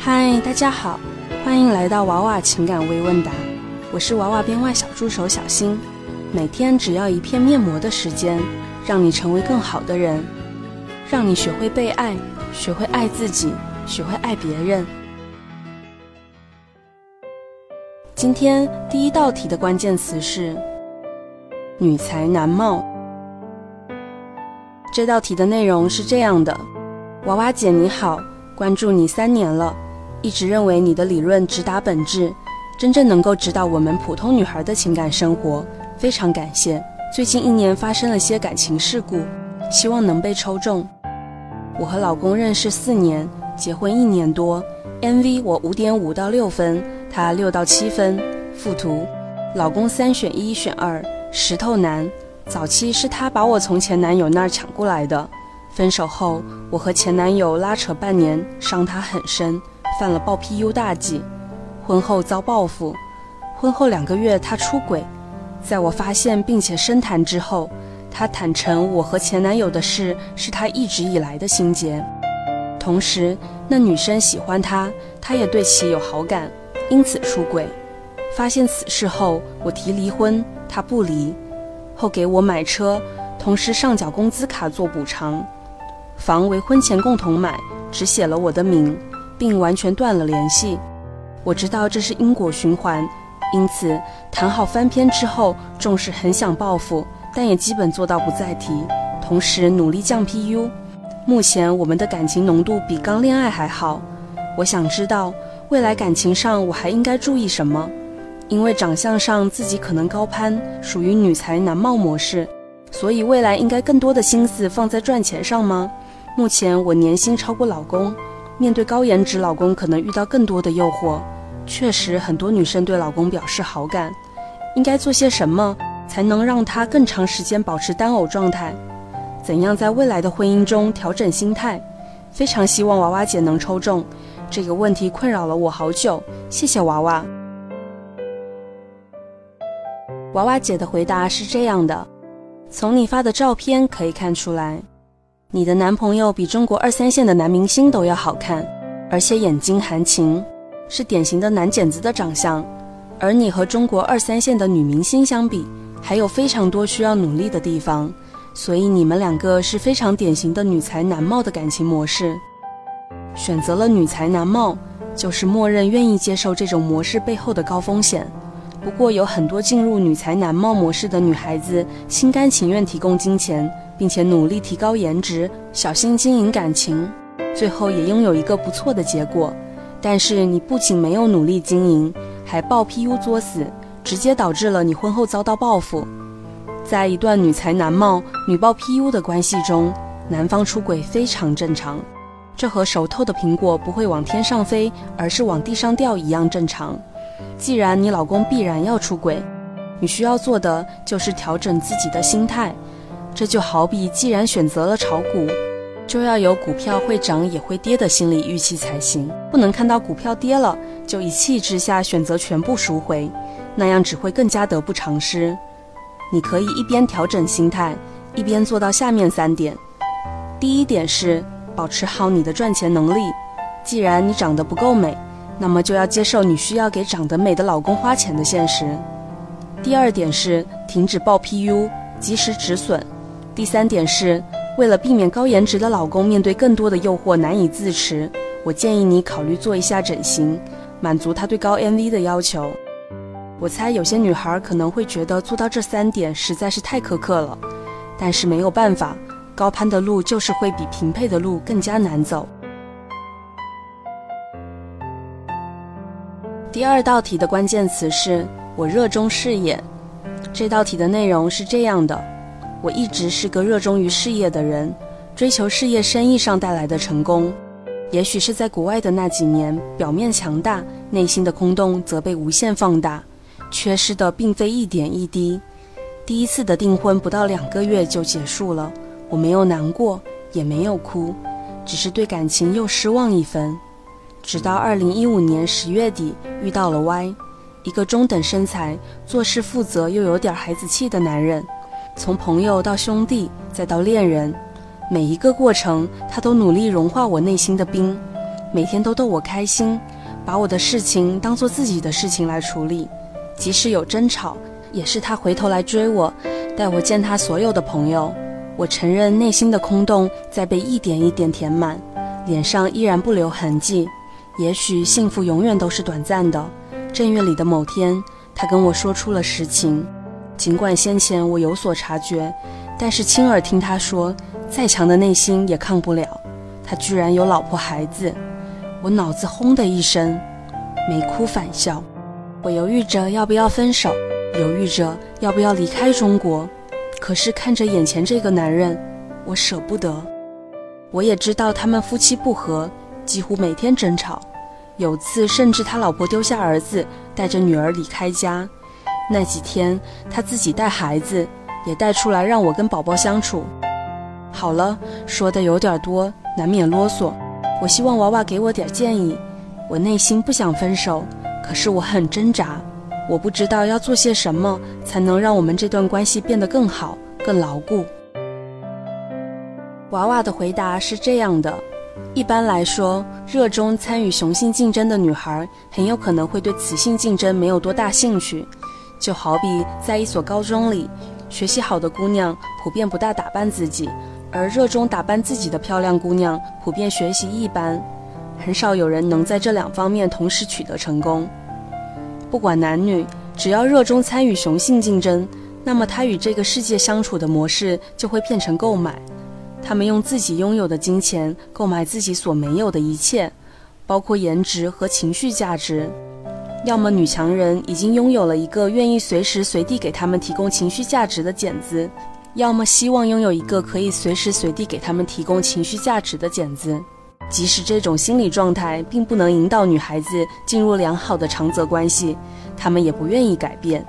嗨，大家好，欢迎来到娃娃情感微问答，我是娃娃编外小助手小新。每天只要一片面膜的时间，让你成为更好的人，让你学会被爱，学会爱自己，学会爱别人。今天第一道题的关键词是女才男貌。这道题的内容是这样的：娃娃姐你好，关注你三年了。一直认为你的理论直达本质，真正能够指导我们普通女孩的情感生活，非常感谢。最近一年发生了些感情事故，希望能被抽中。我和老公认识四年，结婚一年多。MV 我五点五到六分，他六到七分。附图：老公三选一选二，石头男。早期是他把我从前男友那儿抢过来的，分手后我和前男友拉扯半年，伤他很深。犯了暴 PU 大忌，婚后遭报复。婚后两个月，他出轨，在我发现并且深谈之后，他坦诚我和前男友的事是他一直以来的心结。同时，那女生喜欢他，他也对其有好感，因此出轨。发现此事后，我提离婚，他不离，后给我买车，同时上缴工资卡做补偿。房为婚前共同买，只写了我的名。并完全断了联系。我知道这是因果循环，因此谈好翻篇之后，重视很想报复，但也基本做到不再提。同时努力降 PU。目前我们的感情浓度比刚恋爱还好。我想知道未来感情上我还应该注意什么？因为长相上自己可能高攀，属于女才男貌模式，所以未来应该更多的心思放在赚钱上吗？目前我年薪超过老公。面对高颜值老公，可能遇到更多的诱惑。确实，很多女生对老公表示好感，应该做些什么才能让他更长时间保持单偶状态？怎样在未来的婚姻中调整心态？非常希望娃娃姐能抽中。这个问题困扰了我好久，谢谢娃娃。娃娃姐的回答是这样的：从你发的照片可以看出来。你的男朋友比中国二三线的男明星都要好看，而且眼睛含情，是典型的男剪子的长相。而你和中国二三线的女明星相比，还有非常多需要努力的地方。所以你们两个是非常典型的女才男貌的感情模式。选择了女才男貌，就是默认愿意接受这种模式背后的高风险。不过有很多进入女才男貌模式的女孩子，心甘情愿提供金钱。并且努力提高颜值，小心经营感情，最后也拥有一个不错的结果。但是你不仅没有努力经营，还爆 PU 作死，直接导致了你婚后遭到报复。在一段女才男貌、女爆 PU 的关系中，男方出轨非常正常，这和熟透的苹果不会往天上飞，而是往地上掉一样正常。既然你老公必然要出轨，你需要做的就是调整自己的心态。这就好比，既然选择了炒股，就要有股票会涨也会跌的心理预期才行，不能看到股票跌了就一气之下选择全部赎回，那样只会更加得不偿失。你可以一边调整心态，一边做到下面三点：第一点是保持好你的赚钱能力，既然你长得不够美，那么就要接受你需要给长得美的老公花钱的现实；第二点是停止报 PU，及时止损。第三点是，为了避免高颜值的老公面对更多的诱惑难以自持，我建议你考虑做一下整形，满足他对高 MV 的要求。我猜有些女孩可能会觉得做到这三点实在是太苛刻了，但是没有办法，高攀的路就是会比平配的路更加难走。第二道题的关键词是我热衷事业，这道题的内容是这样的。我一直是个热衷于事业的人，追求事业、生意上带来的成功。也许是在国外的那几年，表面强大，内心的空洞则被无限放大。缺失的并非一点一滴。第一次的订婚不到两个月就结束了，我没有难过，也没有哭，只是对感情又失望一分。直到二零一五年十月底遇到了 Y，一个中等身材、做事负责又有点孩子气的男人。从朋友到兄弟，再到恋人，每一个过程，他都努力融化我内心的冰。每天都逗我开心，把我的事情当做自己的事情来处理，即使有争吵，也是他回头来追我，带我见他所有的朋友。我承认内心的空洞在被一点一点填满，脸上依然不留痕迹。也许幸福永远都是短暂的。正月里的某天，他跟我说出了实情。尽管先前我有所察觉，但是亲耳听他说，再强的内心也抗不了。他居然有老婆孩子，我脑子轰的一声，没哭反笑。我犹豫着要不要分手，犹豫着要不要离开中国。可是看着眼前这个男人，我舍不得。我也知道他们夫妻不和，几乎每天争吵。有次甚至他老婆丢下儿子，带着女儿离开家。那几天他自己带孩子，也带出来让我跟宝宝相处。好了，说的有点多，难免啰嗦。我希望娃娃给我点建议。我内心不想分手，可是我很挣扎。我不知道要做些什么才能让我们这段关系变得更好、更牢固。娃娃的回答是这样的：一般来说，热衷参与雄性竞争的女孩很有可能会对雌性竞争没有多大兴趣。就好比在一所高中里，学习好的姑娘普遍不大打扮自己，而热衷打扮自己的漂亮姑娘普遍学习一般，很少有人能在这两方面同时取得成功。不管男女，只要热衷参与雄性竞争，那么他与这个世界相处的模式就会变成购买。他们用自己拥有的金钱购买自己所没有的一切，包括颜值和情绪价值。要么女强人已经拥有了一个愿意随时随地给他们提供情绪价值的剪子，要么希望拥有一个可以随时随地给他们提供情绪价值的剪子。即使这种心理状态并不能引导女孩子进入良好的长则关系，他们也不愿意改变。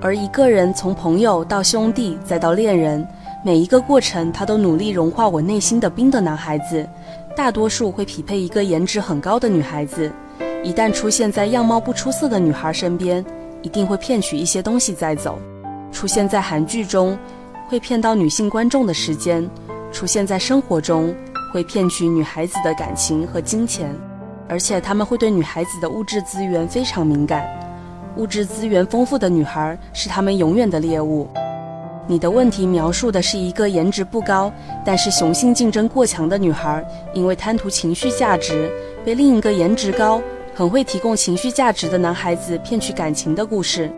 而一个人从朋友到兄弟再到恋人，每一个过程他都努力融化我内心的冰的男孩子，大多数会匹配一个颜值很高的女孩子。一旦出现在样貌不出色的女孩身边，一定会骗取一些东西再走。出现在韩剧中，会骗到女性观众的时间；出现在生活中。会骗取女孩子的感情和金钱，而且他们会对女孩子的物质资源非常敏感。物质资源丰富的女孩是他们永远的猎物。你的问题描述的是一个颜值不高，但是雄性竞争过强的女孩，因为贪图情绪价值，被另一个颜值高、很会提供情绪价值的男孩子骗取感情的故事。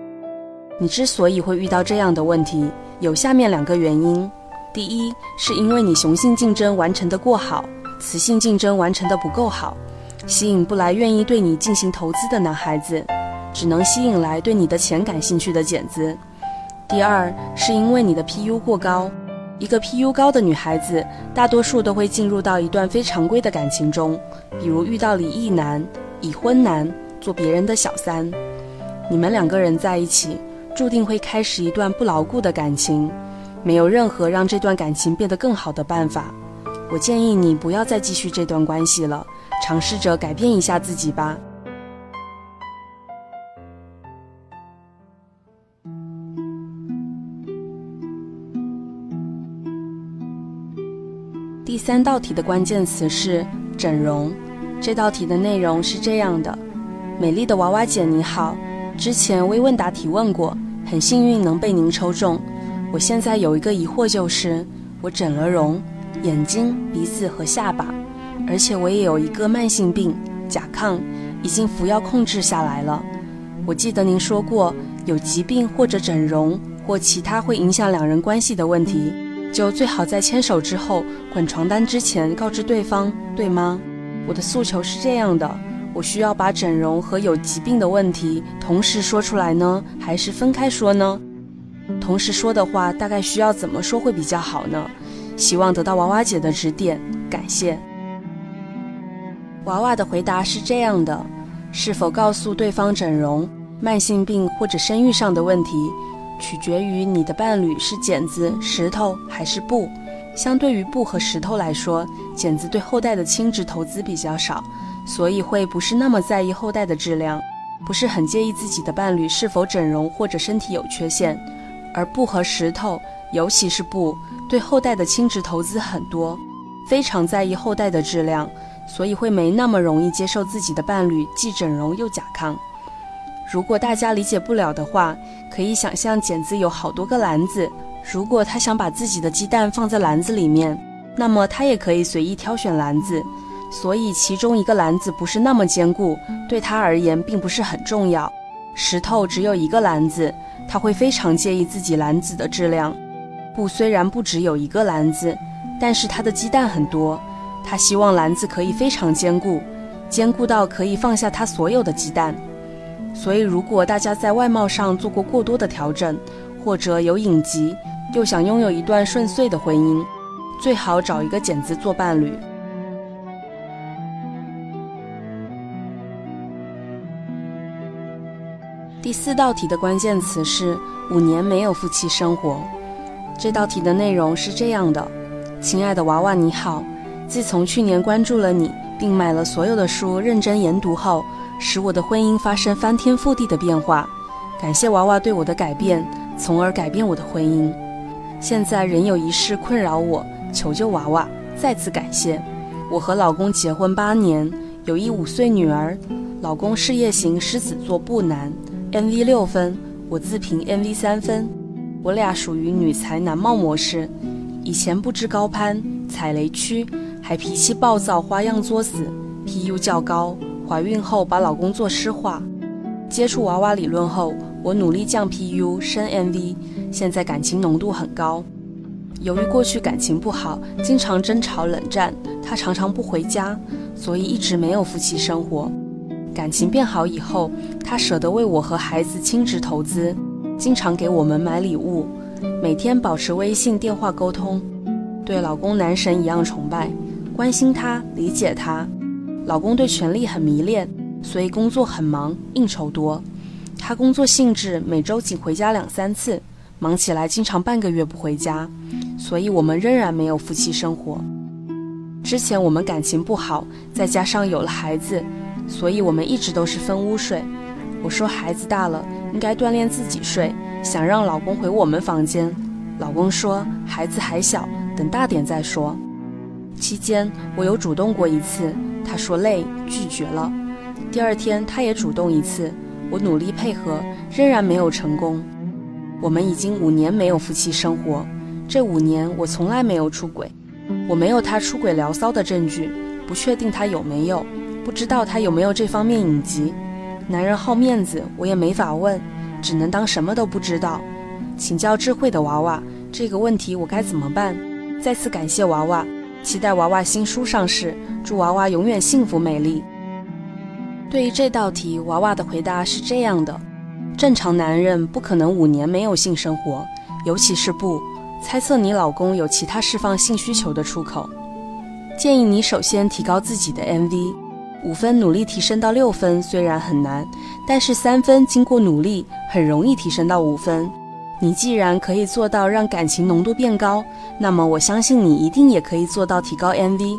你之所以会遇到这样的问题，有下面两个原因。第一，是因为你雄性竞争完成的过好，雌性竞争完成的不够好，吸引不来愿意对你进行投资的男孩子，只能吸引来对你的钱感兴趣的剪子。第二，是因为你的 PU 过高，一个 PU 高的女孩子，大多数都会进入到一段非常规的感情中，比如遇到离异男、已婚男，做别人的小三，你们两个人在一起，注定会开始一段不牢固的感情。没有任何让这段感情变得更好的办法，我建议你不要再继续这段关系了，尝试着改变一下自己吧。第三道题的关键词是整容。这道题的内容是这样的：美丽的娃娃姐你好，之前微问答提问过，很幸运能被您抽中。我现在有一个疑惑，就是我整了容，眼睛、鼻子和下巴，而且我也有一个慢性病甲亢，已经服药控制下来了。我记得您说过，有疾病或者整容或其他会影响两人关系的问题，就最好在牵手之后、滚床单之前告知对方，对吗？我的诉求是这样的：我需要把整容和有疾病的问题同时说出来呢，还是分开说呢？同时说的话，大概需要怎么说会比较好呢？希望得到娃娃姐的指点，感谢。娃娃的回答是这样的：是否告诉对方整容、慢性病或者生育上的问题，取决于你的伴侣是剪子、石头还是布。相对于布和石头来说，剪子对后代的亲职投资比较少，所以会不是那么在意后代的质量，不是很介意自己的伴侣是否整容或者身体有缺陷。而布和石头，尤其是布，对后代的亲职投资很多，非常在意后代的质量，所以会没那么容易接受自己的伴侣既整容又甲亢。如果大家理解不了的话，可以想象剪子有好多个篮子，如果他想把自己的鸡蛋放在篮子里面，那么他也可以随意挑选篮子。所以其中一个篮子不是那么坚固，对他而言并不是很重要。石头只有一个篮子，他会非常介意自己篮子的质量。布虽然不只有一个篮子，但是他的鸡蛋很多，他希望篮子可以非常坚固，坚固到可以放下他所有的鸡蛋。所以，如果大家在外貌上做过过多的调整，或者有隐疾，又想拥有一段顺遂的婚姻，最好找一个剪子做伴侣。第四道题的关键词是五年没有夫妻生活。这道题的内容是这样的：亲爱的娃娃，你好。自从去年关注了你，并买了所有的书，认真研读后。使我的婚姻发生翻天覆地的变化，感谢娃娃对我的改变，从而改变我的婚姻。现在仍有一事困扰我，求救娃娃。再次感谢。我和老公结婚八年，有一五岁女儿。老公事业型狮子座不男 M V 六分，我自评 M V 三分。我俩属于女才男貌模式，以前不知高攀，踩雷区，还脾气暴躁，花样作死，PU 较高。怀孕后把老公做诗化，接触娃娃理论后，我努力降 PU 升 M V 现在感情浓度很高。由于过去感情不好，经常争吵冷战，他常常不回家，所以一直没有夫妻生活。感情变好以后，他舍得为我和孩子亲职投资，经常给我们买礼物，每天保持微信电话沟通，对老公男神一样崇拜，关心他，理解他。老公对权力很迷恋，所以工作很忙，应酬多。他工作性质每周仅回家两三次，忙起来经常半个月不回家，所以我们仍然没有夫妻生活。之前我们感情不好，再加上有了孩子，所以我们一直都是分屋睡。我说孩子大了，应该锻炼自己睡，想让老公回我们房间。老公说孩子还小，等大点再说。期间我有主动过一次。他说累，拒绝了。第二天他也主动一次，我努力配合，仍然没有成功。我们已经五年没有夫妻生活，这五年我从来没有出轨，我没有他出轨聊骚的证据，不确定他有没有，不知道他有没有这方面隐疾。男人好面子，我也没法问，只能当什么都不知道。请教智慧的娃娃，这个问题我该怎么办？再次感谢娃娃。期待娃娃新书上市，祝娃娃永远幸福美丽。对于这道题，娃娃的回答是这样的：正常男人不可能五年没有性生活，尤其是不猜测你老公有其他释放性需求的出口。建议你首先提高自己的 MV，五分努力提升到六分虽然很难，但是三分经过努力很容易提升到五分。你既然可以做到让感情浓度变高，那么我相信你一定也可以做到提高 MV。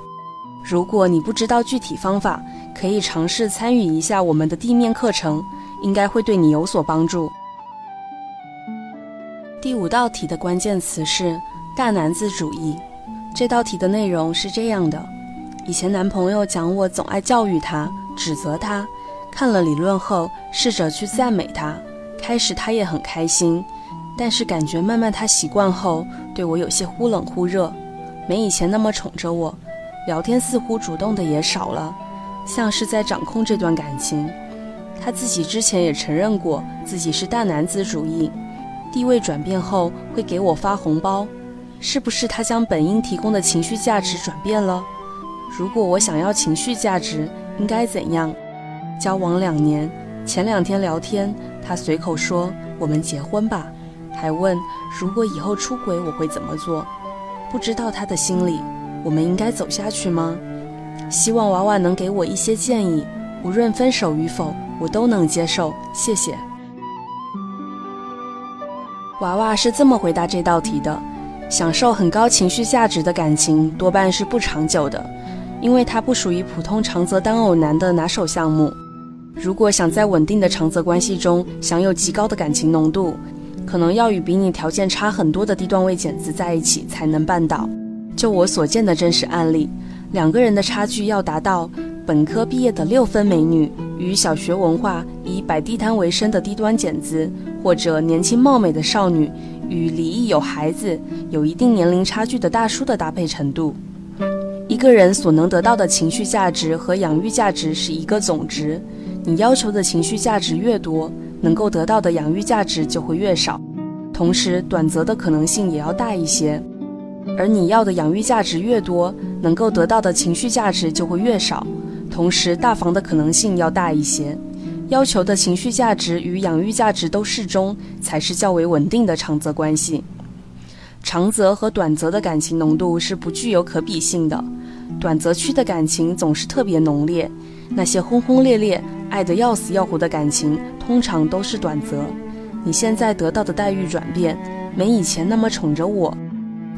如果你不知道具体方法，可以尝试参与一下我们的地面课程，应该会对你有所帮助。第五道题的关键词是大男子主义。这道题的内容是这样的：以前男朋友讲我总爱教育他、指责他，看了理论后试着去赞美他，开始他也很开心。但是感觉慢慢他习惯后，对我有些忽冷忽热，没以前那么宠着我，聊天似乎主动的也少了，像是在掌控这段感情。他自己之前也承认过自己是大男子主义，地位转变后会给我发红包，是不是他将本应提供的情绪价值转变了？如果我想要情绪价值，应该怎样？交往两年，前两天聊天，他随口说我们结婚吧。还问如果以后出轨我会怎么做？不知道他的心里，我们应该走下去吗？希望娃娃能给我一些建议，无论分手与否，我都能接受。谢谢。娃娃是这么回答这道题的：享受很高情绪价值的感情多半是不长久的，因为它不属于普通长则单偶男的拿手项目。如果想在稳定的长则关系中享有极高的感情浓度，可能要与比你条件差很多的低段位剪子在一起才能办到。就我所见的真实案例，两个人的差距要达到本科毕业的六分美女与小学文化以摆地摊为生的低端剪子，或者年轻貌美的少女与离异有孩子、有一定年龄差距的大叔的搭配程度。一个人所能得到的情绪价值和养育价值是一个总值，你要求的情绪价值越多，能够得到的养育价值就会越少，同时短则的可能性也要大一些。而你要的养育价值越多，能够得到的情绪价值就会越少，同时大房的可能性要大一些。要求的情绪价值与养育价值都适中，才是较为稳定的长则关系。长则和短则的感情浓度是不具有可比性的。短则区的感情总是特别浓烈，那些轰轰烈烈、爱得要死要活的感情，通常都是短则。你现在得到的待遇转变，没以前那么宠着我，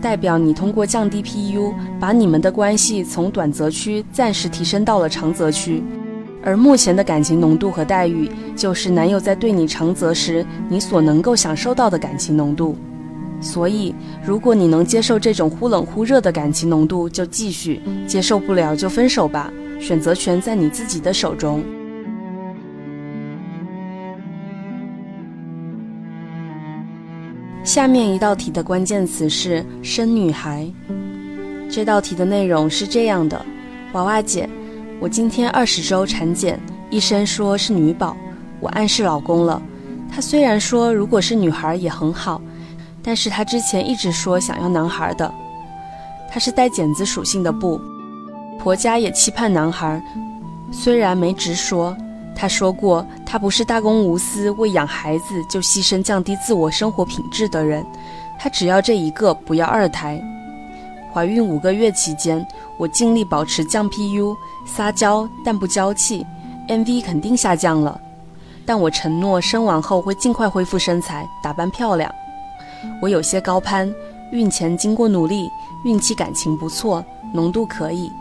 代表你通过降低 PU，把你们的关系从短则区暂时提升到了长则区。而目前的感情浓度和待遇，就是男友在对你长则时，你所能够享受到的感情浓度。所以，如果你能接受这种忽冷忽热的感情浓度，就继续；接受不了就分手吧。选择权在你自己的手中。下面一道题的关键词是“生女孩”。这道题的内容是这样的：娃娃姐，我今天二十周产检，医生说是女宝，我暗示老公了。他虽然说如果是女孩也很好。但是他之前一直说想要男孩的，他是带剪子属性的布，婆家也期盼男孩，虽然没直说，他说过他不是大公无私为养孩子就牺牲降低自我生活品质的人，他只要这一个，不要二胎。怀孕五个月期间，我尽力保持降 PU，撒娇但不娇气，MV 肯定下降了，但我承诺生完后会尽快恢复身材，打扮漂亮。我有些高攀，孕前经过努力，孕期感情不错，浓度可以，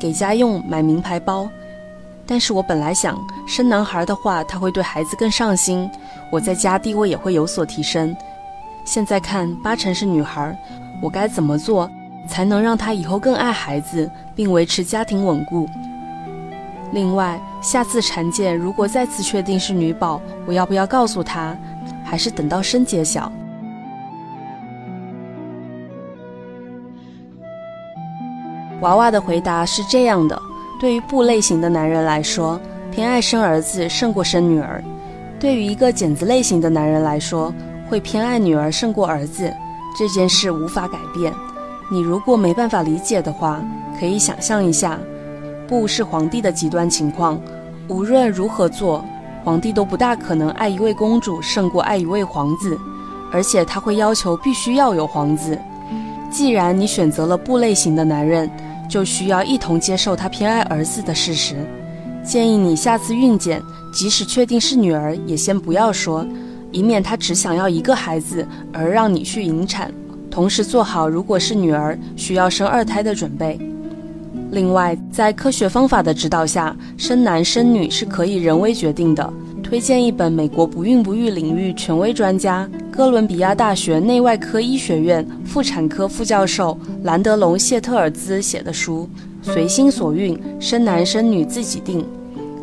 给家用买名牌包。但是我本来想生男孩的话，他会对孩子更上心，我在家地位也会有所提升。现在看八成是女孩，我该怎么做才能让他以后更爱孩子，并维持家庭稳固？另外，下次产检如果再次确定是女宝，我要不要告诉他，还是等到生揭晓？娃娃的回答是这样的：对于布类型的男人来说，偏爱生儿子胜过生女儿；对于一个剪子类型的男人来说，会偏爱女儿胜过儿子。这件事无法改变。你如果没办法理解的话，可以想象一下，布是皇帝的极端情况，无论如何做，皇帝都不大可能爱一位公主胜过爱一位皇子，而且他会要求必须要有皇子。既然你选择了布类型的男人，就需要一同接受他偏爱儿子的事实。建议你下次孕检，即使确定是女儿，也先不要说，以免他只想要一个孩子而让你去引产。同时做好如果是女儿需要生二胎的准备。另外，在科学方法的指导下，生男生女是可以人为决定的。推荐一本美国不孕不育领域权威专家。哥伦比亚大学内外科医学院妇产科副教授兰德隆·谢特尔兹写的书《随心所孕，生男生女自己定》，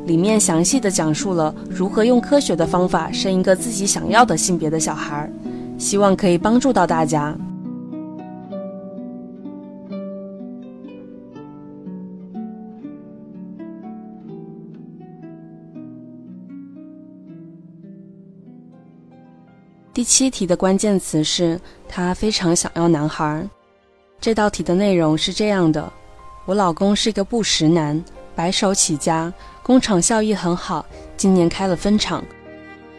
里面详细的讲述了如何用科学的方法生一个自己想要的性别的小孩，希望可以帮助到大家。第七题的关键词是他非常想要男孩。这道题的内容是这样的：我老公是一个不识男，白手起家，工厂效益很好，今年开了分厂。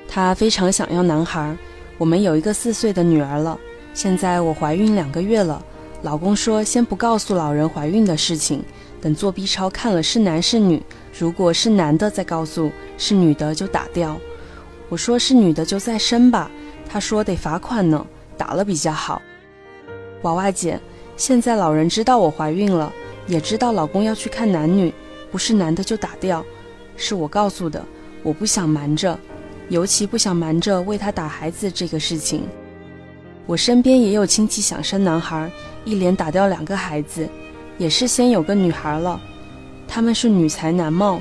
他非常想要男孩。我们有一个四岁的女儿了，现在我怀孕两个月了。老公说先不告诉老人怀孕的事情，等做 B 超看了是男是女，如果是男的再告诉，是女的就打掉。我说是女的就再生吧。他说得罚款呢，打了比较好。娃娃姐，现在老人知道我怀孕了，也知道老公要去看男女，不是男的就打掉，是我告诉的，我不想瞒着，尤其不想瞒着为他打孩子这个事情。我身边也有亲戚想生男孩，一连打掉两个孩子，也是先有个女孩了。他们是女才男貌。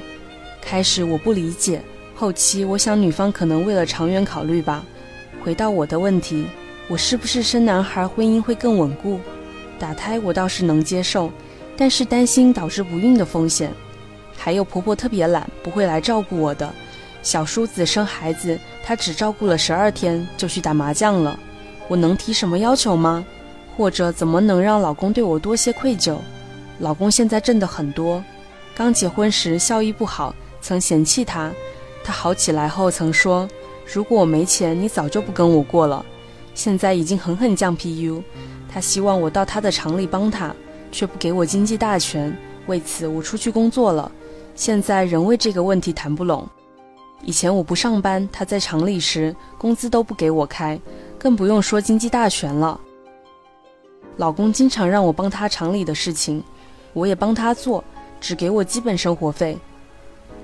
开始我不理解，后期我想女方可能为了长远考虑吧。回到我的问题，我是不是生男孩婚姻会更稳固？打胎我倒是能接受，但是担心导致不孕的风险。还有婆婆特别懒，不会来照顾我的。小叔子生孩子，她只照顾了十二天就去打麻将了。我能提什么要求吗？或者怎么能让老公对我多些愧疚？老公现在挣的很多，刚结婚时效益不好，曾嫌弃他。他好起来后曾说：“如果我没钱，你早就不跟我过了。”现在已经狠狠降 PU。他希望我到他的厂里帮他，却不给我经济大权。为此，我出去工作了。现在仍为这个问题谈不拢。以前我不上班，他在厂里时，工资都不给我开，更不用说经济大权了。老公经常让我帮他厂里的事情，我也帮他做，只给我基本生活费。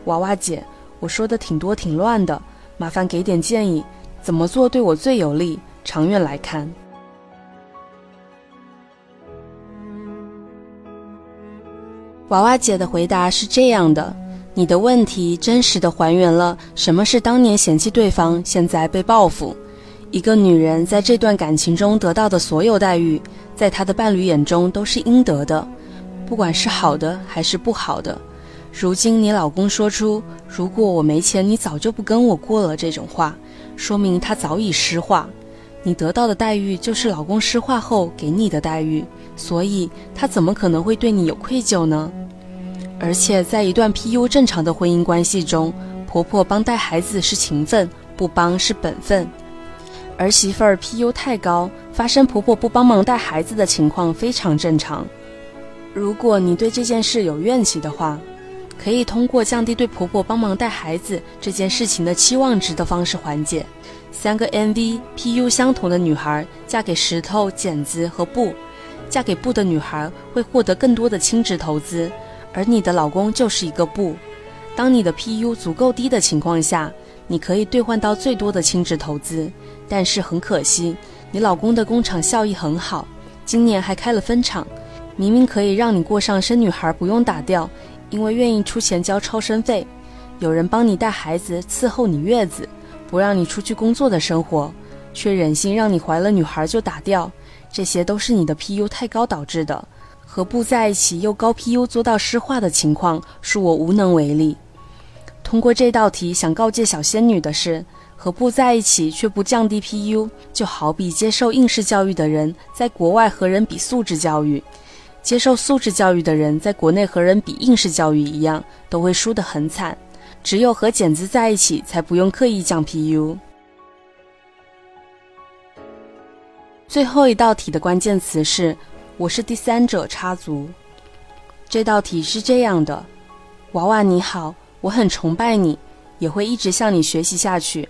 娃娃姐，我说的挺多挺乱的，麻烦给点建议，怎么做对我最有利？长远来看。娃娃姐的回答是这样的：你的问题真实的还原了什么是当年嫌弃对方，现在被报复。一个女人在这段感情中得到的所有待遇，在她的伴侣眼中都是应得的，不管是好的还是不好的。如今你老公说出“如果我没钱，你早就不跟我过了”这种话，说明他早已失化。你得到的待遇就是老公失化后给你的待遇。所以，他怎么可能会对你有愧疚呢？而且，在一段 PU 正常的婚姻关系中，婆婆帮带孩子是情分，不帮是本分。儿媳妇儿 PU 太高，发生婆婆不帮忙带孩子的情况非常正常。如果你对这件事有怨气的话，可以通过降低对婆婆帮忙带孩子这件事情的期望值的方式缓解。三个 M V P U 相同的女孩嫁给石头、剪子和布。嫁给布的女孩会获得更多的轻值投资，而你的老公就是一个布。当你的 PU 足够低的情况下，你可以兑换到最多的轻值投资。但是很可惜，你老公的工厂效益很好，今年还开了分厂，明明可以让你过上生女孩不用打掉，因为愿意出钱交超生费，有人帮你带孩子、伺候你月子，不让你出去工作的生活，却忍心让你怀了女孩就打掉。这些都是你的 PU 太高导致的，和不在一起又高 PU 做到湿化的情况，恕我无能为力。通过这道题，想告诫小仙女的是：和不在一起却不降低 PU，就好比接受应试教育的人在国外和人比素质教育，接受素质教育的人在国内和人比应试教育一样，都会输得很惨。只有和剪子在一起，才不用刻意降 PU。最后一道题的关键词是“我是第三者插足”。这道题是这样的：娃娃你好，我很崇拜你，也会一直向你学习下去。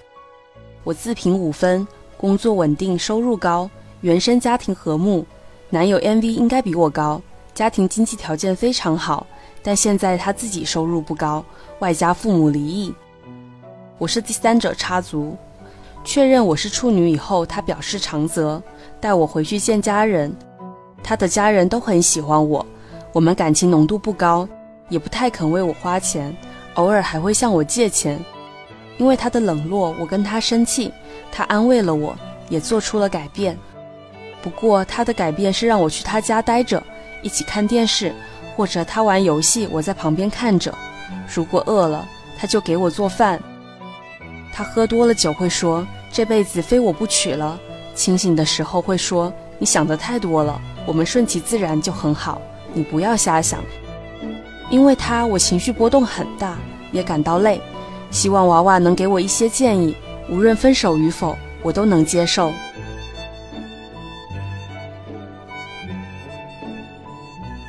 我自评五分，工作稳定，收入高，原生家庭和睦，男友 M V 应该比我高，家庭经济条件非常好，但现在他自己收入不高，外加父母离异。我是第三者插足。确认我是处女以后，他表示长泽，带我回去见家人。他的家人都很喜欢我，我们感情浓度不高，也不太肯为我花钱，偶尔还会向我借钱。因为他的冷落，我跟他生气，他安慰了我，也做出了改变。不过他的改变是让我去他家待着，一起看电视，或者他玩游戏，我在旁边看着。如果饿了，他就给我做饭。他喝多了酒会说。这辈子非我不娶了。清醒的时候会说：“你想的太多了，我们顺其自然就很好，你不要瞎想。”因为他，我情绪波动很大，也感到累。希望娃娃能给我一些建议，无论分手与否，我都能接受。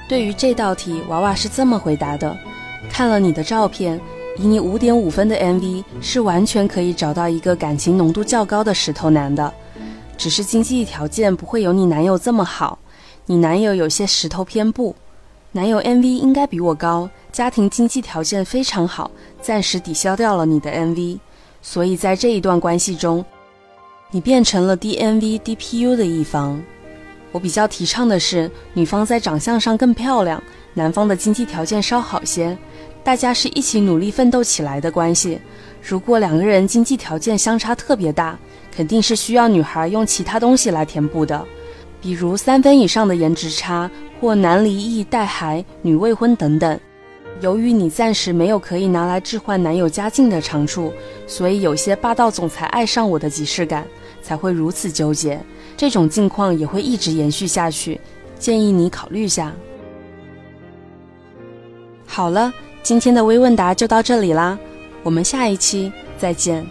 对于这道题，娃娃是这么回答的：看了你的照片。以你五点五分的 MV 是完全可以找到一个感情浓度较高的石头男的，只是经济条件不会有你男友这么好。你男友有些石头偏不，男友 MV 应该比我高，家庭经济条件非常好，暂时抵消掉了你的 MV。所以在这一段关系中，你变成了 DMV DPU 的一方。我比较提倡的是，女方在长相上更漂亮，男方的经济条件稍好些，大家是一起努力奋斗起来的关系。如果两个人经济条件相差特别大，肯定是需要女孩用其他东西来填补的，比如三分以上的颜值差，或男离异带孩、女未婚等等。由于你暂时没有可以拿来置换男友家境的长处，所以有些霸道总裁爱上我的即视感，才会如此纠结。这种境况也会一直延续下去，建议你考虑下。好了，今天的微问答就到这里啦，我们下一期再见。